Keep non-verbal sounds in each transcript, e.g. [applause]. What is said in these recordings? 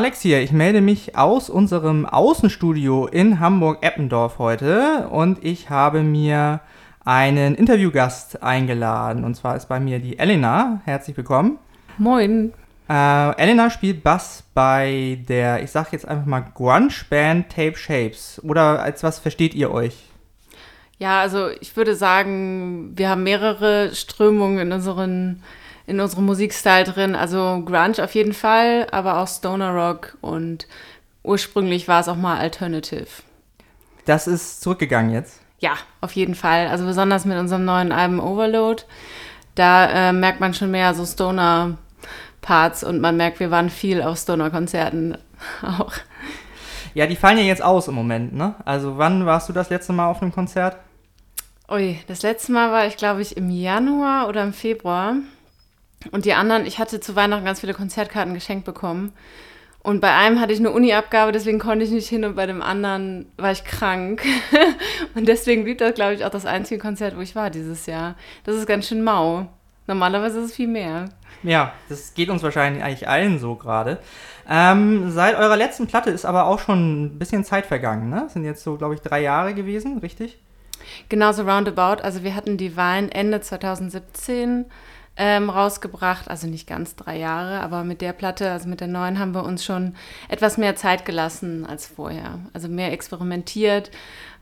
Alex hier. Ich melde mich aus unserem Außenstudio in Hamburg-Eppendorf heute und ich habe mir einen Interviewgast eingeladen. Und zwar ist bei mir die Elena. Herzlich willkommen. Moin. Äh, Elena spielt Bass bei der, ich sag jetzt einfach mal, Grunge-Band Tape Shapes. Oder als was versteht ihr euch? Ja, also ich würde sagen, wir haben mehrere Strömungen in unseren in unserem Musikstil drin. Also Grunge auf jeden Fall, aber auch Stoner Rock und ursprünglich war es auch mal Alternative. Das ist zurückgegangen jetzt? Ja, auf jeden Fall. Also besonders mit unserem neuen Album Overload. Da äh, merkt man schon mehr so Stoner-Parts und man merkt, wir waren viel auf Stoner-Konzerten [laughs] auch. Ja, die fallen ja jetzt aus im Moment, ne? Also wann warst du das letzte Mal auf einem Konzert? Ui, das letzte Mal war ich, glaube ich, im Januar oder im Februar. Und die anderen, ich hatte zu Weihnachten ganz viele Konzertkarten geschenkt bekommen. Und bei einem hatte ich eine Uni-Abgabe, deswegen konnte ich nicht hin und bei dem anderen war ich krank. [laughs] und deswegen blieb das, glaube ich, auch das einzige Konzert, wo ich war dieses Jahr. Das ist ganz schön mau. Normalerweise ist es viel mehr. Ja, das geht uns wahrscheinlich eigentlich allen so gerade. Ähm, seit eurer letzten Platte ist aber auch schon ein bisschen Zeit vergangen, ne? Das sind jetzt so, glaube ich, drei Jahre gewesen, richtig? Genauso roundabout. Also wir hatten Divine Ende 2017 ähm, rausgebracht. Also nicht ganz drei Jahre, aber mit der Platte, also mit der neuen, haben wir uns schon etwas mehr Zeit gelassen als vorher. Also mehr experimentiert,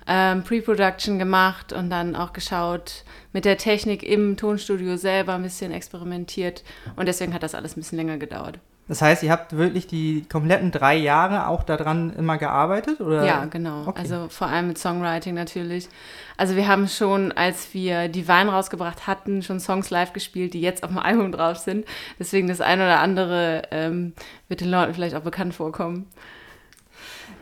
ähm, Pre-Production gemacht und dann auch geschaut, mit der Technik im Tonstudio selber ein bisschen experimentiert. Und deswegen hat das alles ein bisschen länger gedauert. Das heißt, ihr habt wirklich die kompletten drei Jahre auch daran immer gearbeitet? Oder? Ja, genau. Okay. Also vor allem mit Songwriting natürlich. Also wir haben schon, als wir die Wein rausgebracht hatten, schon Songs live gespielt, die jetzt auf dem Album drauf sind. Deswegen das eine oder andere ähm, wird den Leuten vielleicht auch bekannt vorkommen.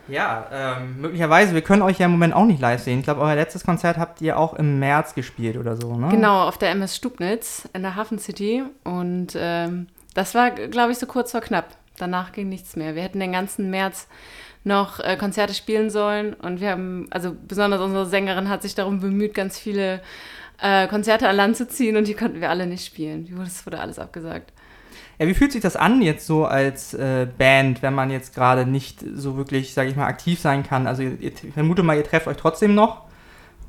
Ja, ähm, möglicherweise. Wir können euch ja im Moment auch nicht live sehen. Ich glaube, euer letztes Konzert habt ihr auch im März gespielt oder so, ne? Genau, auf der MS Stubnitz in der Hafen City. Und ähm, das war, glaube ich, so kurz vor knapp. Danach ging nichts mehr. Wir hätten den ganzen März noch äh, Konzerte spielen sollen und wir haben, also besonders unsere Sängerin hat sich darum bemüht, ganz viele äh, Konzerte an Land zu ziehen und die konnten wir alle nicht spielen. Das wurde alles abgesagt. Ja, wie fühlt sich das an jetzt so als äh, Band, wenn man jetzt gerade nicht so wirklich, sage ich mal, aktiv sein kann? Also ich vermute mal, ihr trefft euch trotzdem noch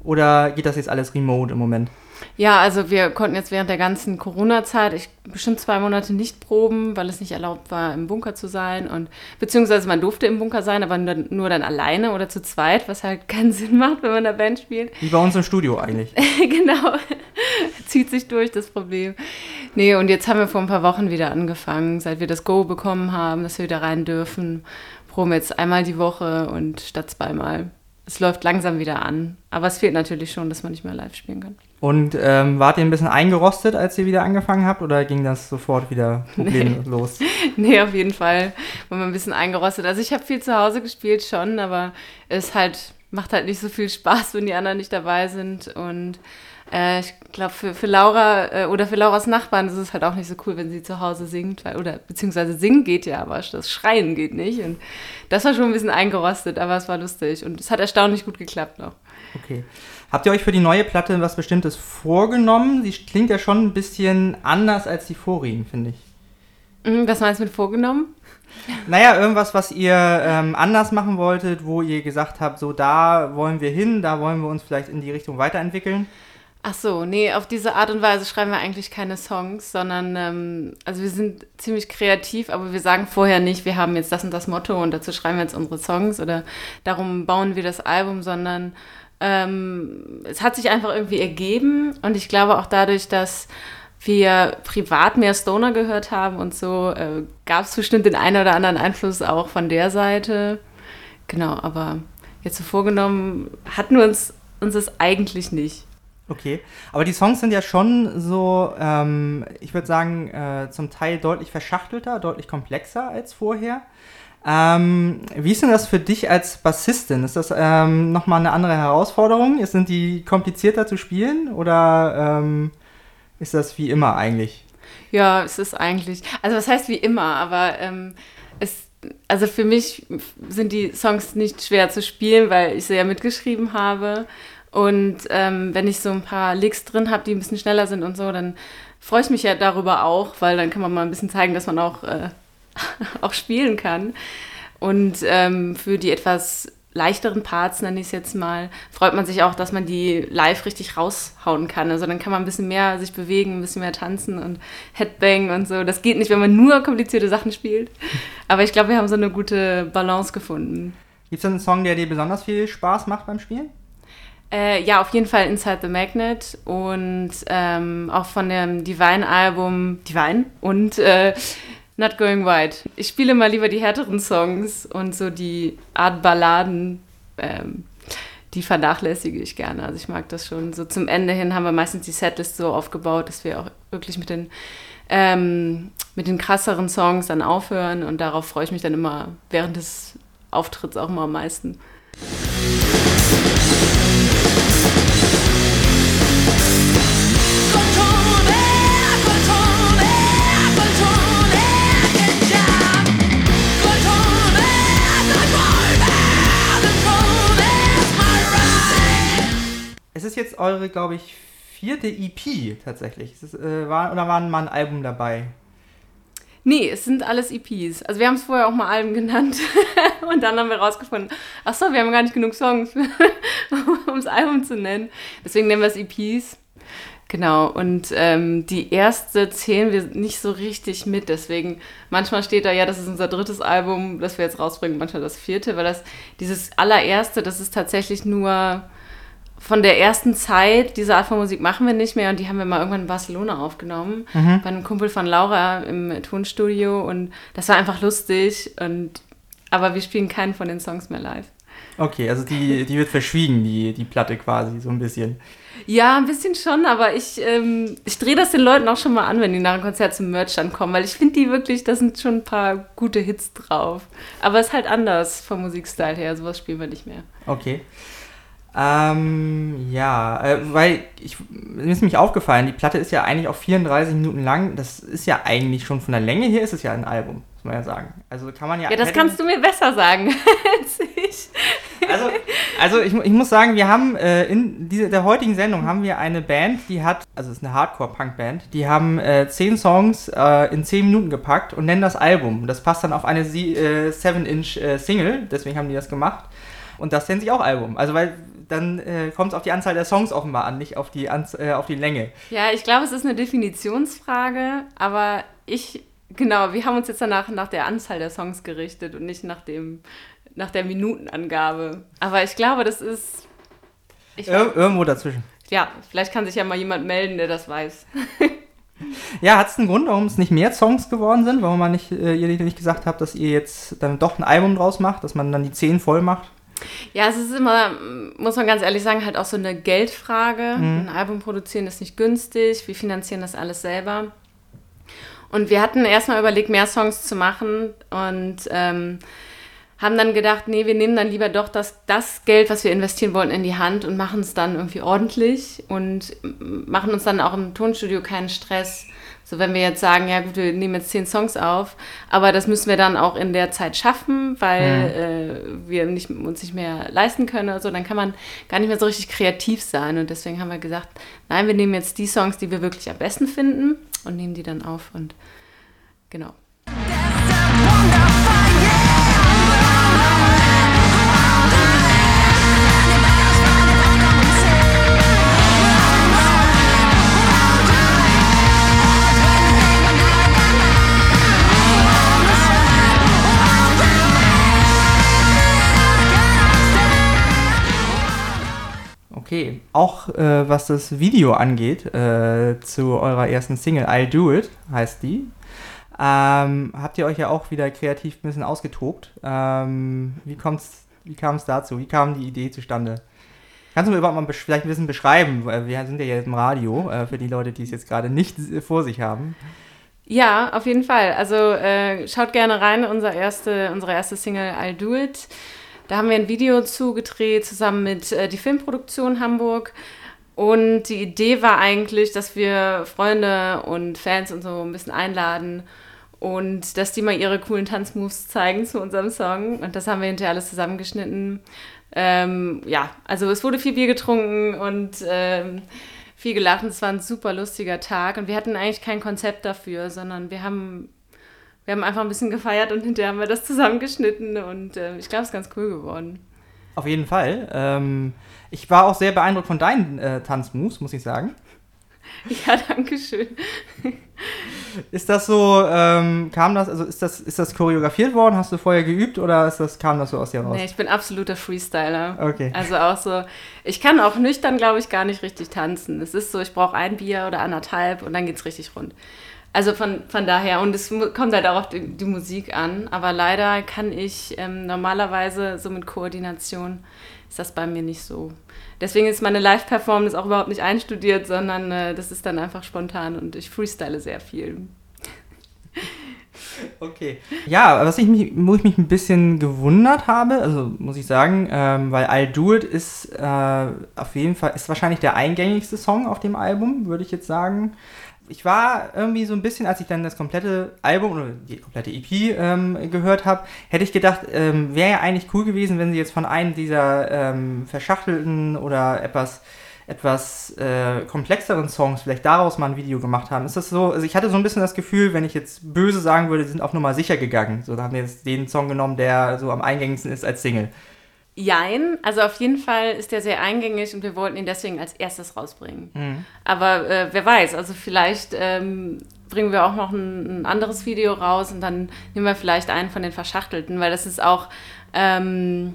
oder geht das jetzt alles remote im Moment? Ja, also wir konnten jetzt während der ganzen Corona-Zeit, bestimmt zwei Monate nicht proben, weil es nicht erlaubt war, im Bunker zu sein. Und beziehungsweise man durfte im Bunker sein, aber nur, nur dann alleine oder zu zweit, was halt [laughs] keinen Sinn macht, wenn man in der Band spielt. Wie bei uns im Studio eigentlich. [laughs] genau. [laughs] Zieht sich durch das Problem. Nee, und jetzt haben wir vor ein paar Wochen wieder angefangen, seit wir das Go bekommen haben, dass wir wieder rein dürfen. Proben jetzt einmal die Woche und statt zweimal es läuft langsam wieder an. Aber es fehlt natürlich schon, dass man nicht mehr live spielen kann. Und ähm, wart ihr ein bisschen eingerostet, als ihr wieder angefangen habt, oder ging das sofort wieder [laughs] problemlos? Nee. nee, auf jeden Fall war man ein bisschen eingerostet. Also ich habe viel zu Hause gespielt schon, aber es halt macht halt nicht so viel Spaß, wenn die anderen nicht dabei sind. Und äh, ich glaube, für, für Laura äh, oder für Lauras Nachbarn ist es halt auch nicht so cool, wenn sie zu Hause singt, weil, oder beziehungsweise singen geht ja, aber das Schreien geht nicht. Und das war schon ein bisschen eingerostet, aber es war lustig und es hat erstaunlich gut geklappt noch. Okay. Habt ihr euch für die neue Platte was Bestimmtes vorgenommen? Sie klingt ja schon ein bisschen anders als die vorigen, finde ich. Mhm, was meinst du mit vorgenommen? Naja, irgendwas, was ihr ähm, anders machen wolltet, wo ihr gesagt habt, so da wollen wir hin, da wollen wir uns vielleicht in die Richtung weiterentwickeln. Ach so, nee, auf diese Art und Weise schreiben wir eigentlich keine Songs, sondern ähm, also wir sind ziemlich kreativ, aber wir sagen vorher nicht, wir haben jetzt das und das Motto und dazu schreiben wir jetzt unsere Songs oder darum bauen wir das Album, sondern ähm, es hat sich einfach irgendwie ergeben und ich glaube auch dadurch, dass wir privat mehr Stoner gehört haben und so, äh, gab es bestimmt den einen oder anderen Einfluss auch von der Seite. Genau, aber jetzt so vorgenommen hatten wir uns, uns das eigentlich nicht. Okay, aber die Songs sind ja schon so, ähm, ich würde sagen, äh, zum Teil deutlich verschachtelter, deutlich komplexer als vorher. Ähm, wie ist denn das für dich als Bassistin? Ist das ähm, nochmal eine andere Herausforderung? Sind die komplizierter zu spielen oder ähm, ist das wie immer eigentlich? Ja, es ist eigentlich, also was heißt wie immer, aber ähm, es, also für mich sind die Songs nicht schwer zu spielen, weil ich sie ja mitgeschrieben habe und ähm, wenn ich so ein paar Licks drin habe, die ein bisschen schneller sind und so, dann freue ich mich ja darüber auch, weil dann kann man mal ein bisschen zeigen, dass man auch äh, [laughs] auch spielen kann. Und ähm, für die etwas leichteren Parts, nenne ich es jetzt mal, freut man sich auch, dass man die live richtig raushauen kann. Also dann kann man ein bisschen mehr sich bewegen, ein bisschen mehr tanzen und Headbang und so. Das geht nicht, wenn man nur komplizierte Sachen spielt. Aber ich glaube, wir haben so eine gute Balance gefunden. Gibt es einen Song, der dir besonders viel Spaß macht beim Spielen? Äh, ja, auf jeden Fall Inside the Magnet und ähm, auch von dem Divine-Album Divine und äh, Not Going White. Ich spiele mal lieber die härteren Songs und so die Art Balladen, ähm, die vernachlässige ich gerne. Also ich mag das schon. So zum Ende hin haben wir meistens die Setlist so aufgebaut, dass wir auch wirklich mit den, ähm, mit den krasseren Songs dann aufhören und darauf freue ich mich dann immer während des Auftritts auch immer am meisten. Jetzt eure, glaube ich, vierte EP tatsächlich. Es ist, äh, war, oder war mal ein Album dabei? Nee, es sind alles EPs. Also wir haben es vorher auch mal Alben genannt [laughs] und dann haben wir rausgefunden, ach so, wir haben gar nicht genug Songs, [laughs] um das Album zu nennen. Deswegen nennen wir es EPs. Genau, und ähm, die erste zählen wir nicht so richtig mit. Deswegen, manchmal steht da, ja, das ist unser drittes Album, das wir jetzt rausbringen, manchmal das vierte, weil das, dieses allererste, das ist tatsächlich nur von der ersten Zeit, diese Art von Musik machen wir nicht mehr und die haben wir mal irgendwann in Barcelona aufgenommen, mhm. bei einem Kumpel von Laura im Tonstudio und das war einfach lustig und aber wir spielen keinen von den Songs mehr live. Okay, also die, die wird verschwiegen, die, die Platte quasi, so ein bisschen. Ja, ein bisschen schon, aber ich, ähm, ich drehe das den Leuten auch schon mal an, wenn die nach einem Konzert zum Merch dann kommen, weil ich finde die wirklich, da sind schon ein paar gute Hits drauf. Aber es ist halt anders vom Musikstyle her, sowas spielen wir nicht mehr. Okay. Ähm, ja, äh, weil ich, mir ist nämlich aufgefallen, die Platte ist ja eigentlich auch 34 Minuten lang. Das ist ja eigentlich schon von der Länge her ist es ja ein Album, muss man ja sagen. Also kann man ja. Ja, das kannst du mir besser sagen [laughs] als ich. Also, also ich, ich muss sagen, wir haben äh, in diese, der heutigen Sendung haben wir eine Band, die hat, also es ist eine Hardcore-Punk-Band, die haben äh, zehn Songs äh, in zehn Minuten gepackt und nennen das Album. Das passt dann auf eine 7-Inch-Single, äh, deswegen haben die das gemacht. Und das nennt sich auch Album. Also weil dann äh, kommt es auf die Anzahl der Songs offenbar an, nicht auf die, Anz äh, auf die Länge. Ja, ich glaube, es ist eine Definitionsfrage, aber ich, genau, wir haben uns jetzt danach nach der Anzahl der Songs gerichtet und nicht nach, dem, nach der Minutenangabe. Aber ich glaube, das ist. Ir irgendwo dazwischen. Ja, vielleicht kann sich ja mal jemand melden, der das weiß. [laughs] ja, hat es einen Grund, warum es nicht mehr Songs geworden sind? Warum man nicht, äh, ihr nicht gesagt habt, dass ihr jetzt dann doch ein Album draus macht, dass man dann die 10 voll macht? Ja, es ist immer, muss man ganz ehrlich sagen, halt auch so eine Geldfrage. Mhm. Ein Album produzieren ist nicht günstig. Wir finanzieren das alles selber. Und wir hatten erstmal überlegt, mehr Songs zu machen und ähm, haben dann gedacht, nee, wir nehmen dann lieber doch das, das Geld, was wir investieren wollten, in die Hand und machen es dann irgendwie ordentlich und machen uns dann auch im Tonstudio keinen Stress so, wenn wir jetzt sagen, ja gut, wir nehmen jetzt zehn Songs auf, aber das müssen wir dann auch in der Zeit schaffen, weil mhm. äh, wir nicht, uns nicht mehr leisten können oder so, dann kann man gar nicht mehr so richtig kreativ sein. Und deswegen haben wir gesagt, nein, wir nehmen jetzt die Songs, die wir wirklich am besten finden und nehmen die dann auf und genau. Okay, auch äh, was das Video angeht, äh, zu eurer ersten Single, I'll Do It, heißt die, ähm, habt ihr euch ja auch wieder kreativ ein bisschen ausgetobt. Ähm, wie kommt's, wie kam es dazu? Wie kam die Idee zustande? Kannst du mir überhaupt mal vielleicht ein bisschen beschreiben? Wir sind ja jetzt im Radio, äh, für die Leute, die es jetzt gerade nicht vor sich haben. Ja, auf jeden Fall. Also äh, schaut gerne rein, unser erste, unsere erste Single I'll Do It. Da haben wir ein Video zugedreht zusammen mit äh, die Filmproduktion Hamburg. Und die Idee war eigentlich, dass wir Freunde und Fans und so ein bisschen einladen und dass die mal ihre coolen Tanzmoves zeigen zu unserem Song. Und das haben wir hinterher alles zusammengeschnitten. Ähm, ja, also es wurde viel Bier getrunken und ähm, viel gelacht. Es war ein super lustiger Tag. Und wir hatten eigentlich kein Konzept dafür, sondern wir haben wir haben einfach ein bisschen gefeiert und hinterher haben wir das zusammengeschnitten und äh, ich glaube, es ist ganz cool geworden. Auf jeden Fall. Ähm, ich war auch sehr beeindruckt von deinen äh, Tanzmoves, muss ich sagen. [laughs] Ja, danke schön. Ist das so, ähm, kam das, also ist das, ist das choreografiert worden? Hast du vorher geübt oder ist das, kam das so aus dir raus? Nee, ich bin absoluter Freestyler. Okay. Also auch so, ich kann auch nüchtern, glaube ich, gar nicht richtig tanzen. Es ist so, ich brauche ein Bier oder anderthalb und dann geht es richtig rund. Also von, von daher, und es kommt halt auch auf die, die Musik an, aber leider kann ich ähm, normalerweise so mit Koordination, ist das bei mir nicht so. Deswegen ist meine Live-Performance auch überhaupt nicht einstudiert, sondern äh, das ist dann einfach spontan und ich freestyle sehr viel. [laughs] Okay. Ja, was ich mich, wo ich mich ein bisschen gewundert habe, also muss ich sagen, ähm, weil I'll Do It ist äh, auf jeden Fall, ist wahrscheinlich der eingängigste Song auf dem Album, würde ich jetzt sagen ich war irgendwie so ein bisschen, als ich dann das komplette Album oder die komplette EP ähm, gehört habe, hätte ich gedacht, ähm, wäre ja eigentlich cool gewesen, wenn sie jetzt von einem dieser ähm, verschachtelten oder etwas etwas äh, komplexeren Songs vielleicht daraus mal ein Video gemacht haben. Ist das so? Also ich hatte so ein bisschen das Gefühl, wenn ich jetzt böse sagen würde, sie sind auf Nummer sicher gegangen. So, da haben wir jetzt den Song genommen, der so am eingängigsten ist als Single. Jein, also auf jeden Fall ist der sehr eingängig und wir wollten ihn deswegen als erstes rausbringen. Mhm. Aber äh, wer weiß, also vielleicht ähm, bringen wir auch noch ein, ein, anderes Video raus und dann nehmen wir vielleicht einen von den Verschachtelten, weil das ist auch, ähm,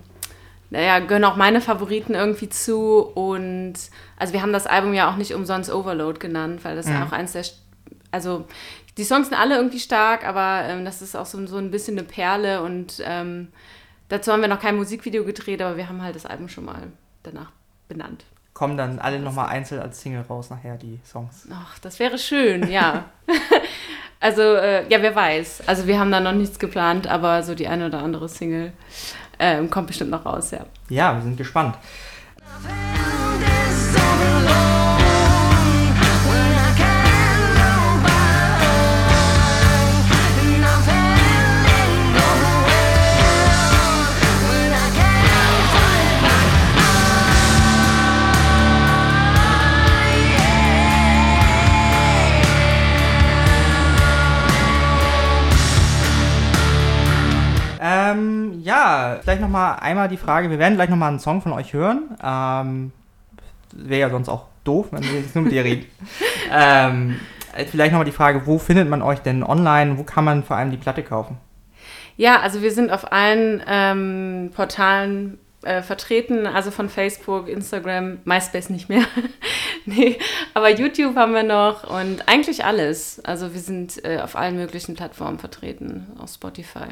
naja, gehören auch meine Favoriten irgendwie zu und also wir haben das Album ja auch nicht umsonst Overload genannt, weil das mhm. auch eins der, also die Songs sind alle irgendwie stark, aber ähm, das ist auch so, so ein bisschen eine Perle und ähm, Dazu haben wir noch kein Musikvideo gedreht, aber wir haben halt das Album schon mal danach benannt. Kommen dann alle nochmal einzeln als Single raus nachher, die Songs? Ach, das wäre schön, ja. [laughs] also, äh, ja, wer weiß. Also wir haben da noch nichts geplant, aber so die eine oder andere Single äh, kommt bestimmt noch raus, ja. Ja, wir sind gespannt. Ja, vielleicht nochmal einmal die Frage, wir werden gleich nochmal einen Song von euch hören. Ähm, Wäre ja sonst auch doof, wenn wir jetzt nur mit dir reden. [laughs] ähm, vielleicht nochmal die Frage, wo findet man euch denn online? Wo kann man vor allem die Platte kaufen? Ja, also wir sind auf allen ähm, Portalen äh, vertreten, also von Facebook, Instagram, MySpace nicht mehr. [laughs] nee, aber YouTube haben wir noch und eigentlich alles. Also wir sind äh, auf allen möglichen Plattformen vertreten, auf Spotify.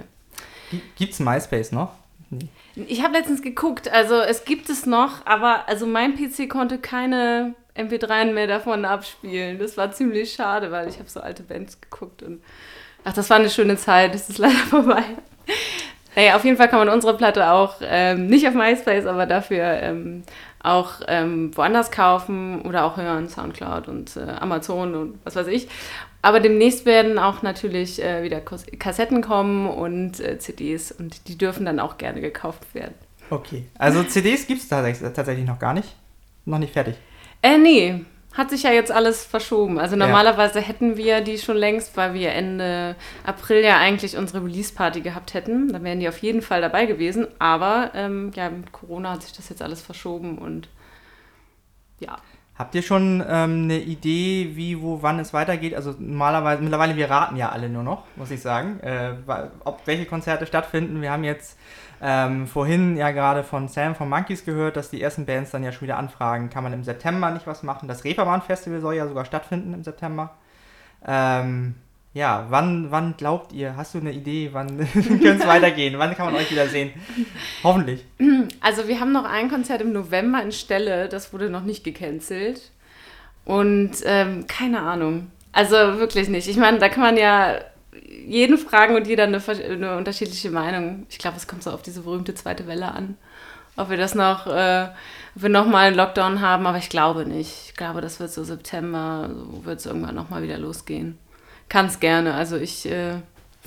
Gibt es MySpace noch? Nee. Ich habe letztens geguckt, also es gibt es noch, aber also mein PC konnte keine MP3 mehr davon abspielen. Das war ziemlich schade, weil ich habe so alte Bands geguckt und ach, das war eine schöne Zeit, das ist leider [laughs] vorbei. Naja, auf jeden Fall kann man unsere Platte auch ähm, nicht auf MySpace, aber dafür ähm, auch ähm, woanders kaufen oder auch hören, Soundcloud und äh, Amazon und was weiß ich. Aber demnächst werden auch natürlich äh, wieder Kassetten kommen und äh, CDs und die dürfen dann auch gerne gekauft werden. Okay, also CDs gibt es tatsächlich noch gar nicht? Noch nicht fertig? Äh, nee, hat sich ja jetzt alles verschoben. Also normalerweise ja. hätten wir die schon längst, weil wir Ende April ja eigentlich unsere Release-Party gehabt hätten. Da wären die auf jeden Fall dabei gewesen. Aber ähm, ja, mit Corona hat sich das jetzt alles verschoben und ja. Habt ihr schon ähm, eine Idee, wie, wo, wann es weitergeht? Also normalerweise, mittlerweile, wir raten ja alle nur noch, muss ich sagen, äh, ob welche Konzerte stattfinden. Wir haben jetzt ähm, vorhin ja gerade von Sam von Monkeys gehört, dass die ersten Bands dann ja schon wieder anfragen, kann man im September nicht was machen? Das Reeperbahn Festival soll ja sogar stattfinden im September. Ähm, ja, wann, wann glaubt ihr, hast du eine Idee, wann [laughs] könnte es weitergehen? Wann kann man euch wieder sehen? Hoffentlich. [clears throat] Also wir haben noch ein Konzert im November in Stelle, das wurde noch nicht gecancelt. Und ähm, keine Ahnung. Also wirklich nicht. Ich meine, da kann man ja jeden fragen und jeder eine, eine unterschiedliche Meinung. Ich glaube, es kommt so auf diese berühmte zweite Welle an. Ob wir das noch, äh, ob wir nochmal einen Lockdown haben, aber ich glaube nicht. Ich glaube, das wird so September, so wird es irgendwann nochmal wieder losgehen kann es gerne. Also ich äh,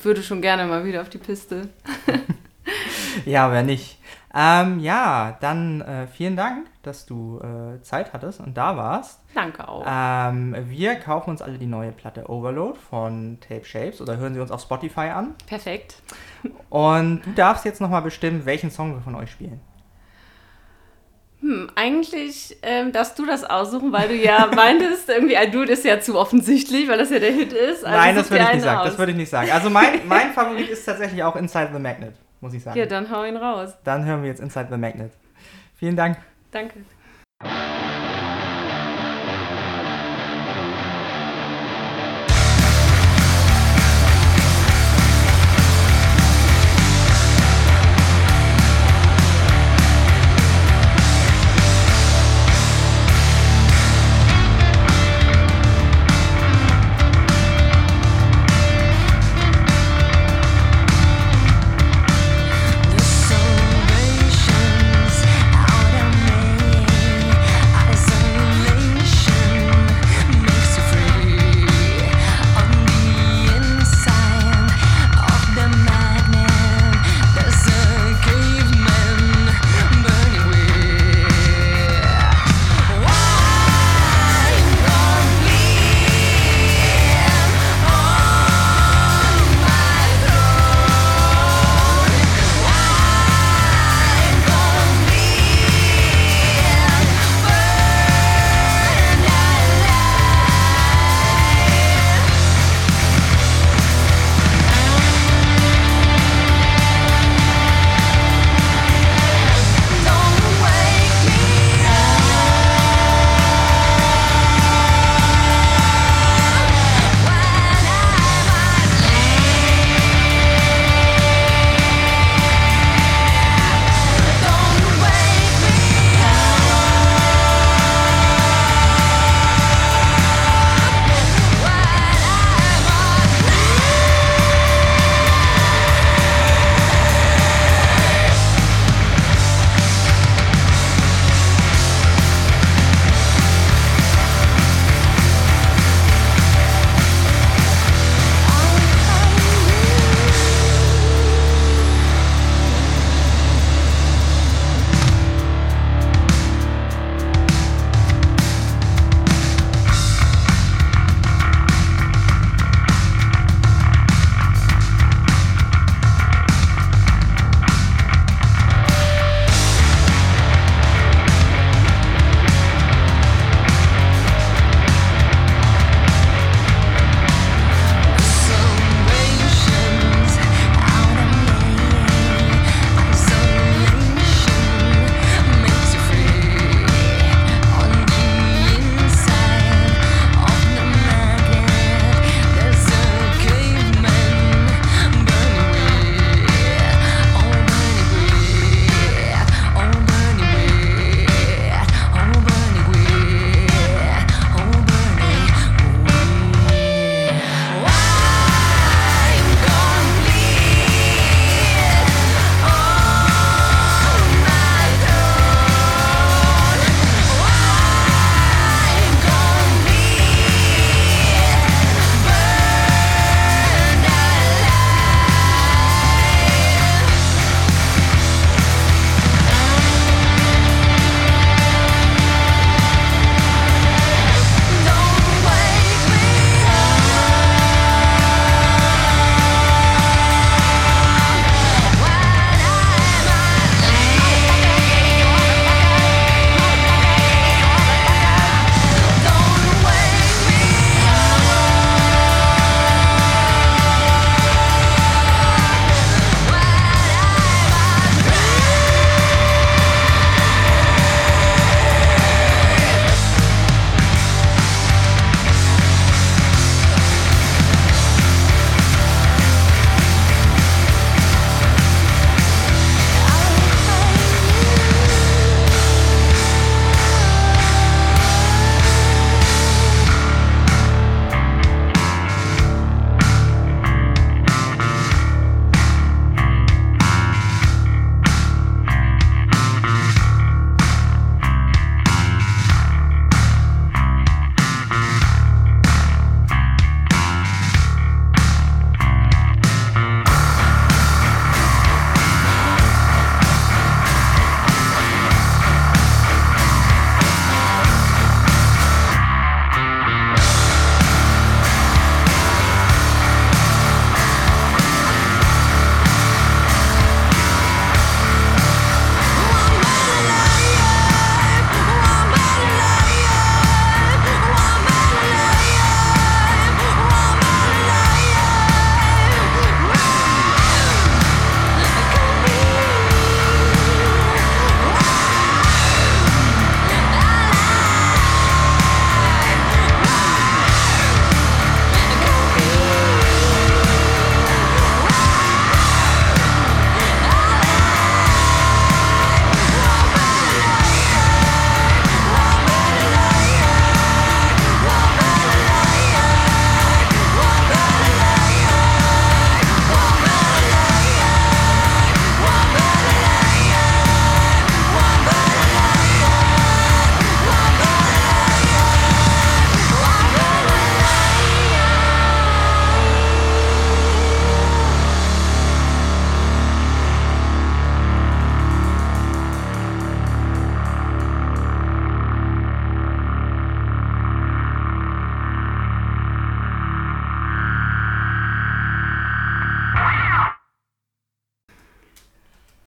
würde schon gerne mal wieder auf die Piste. [laughs] ja, wer nicht. Ähm, ja, dann äh, vielen Dank, dass du äh, Zeit hattest und da warst. Danke auch. Ähm, wir kaufen uns alle die neue Platte Overload von Tape Shapes oder hören sie uns auf Spotify an. Perfekt. Und du darfst jetzt nochmal bestimmen, welchen Song wir von euch spielen. Hm, eigentlich ähm, darfst du das aussuchen, weil du ja [laughs] meintest, irgendwie ein Dude ist ja zu offensichtlich, weil das ja der Hit ist. Also Nein, das würde ich nicht sagen. Aus. Das würde ich nicht sagen. Also mein, [laughs] mein Favorit ist tatsächlich auch Inside the Magnet, muss ich sagen. Ja, dann hau ihn raus. Dann hören wir jetzt Inside the Magnet. Vielen Dank. Danke.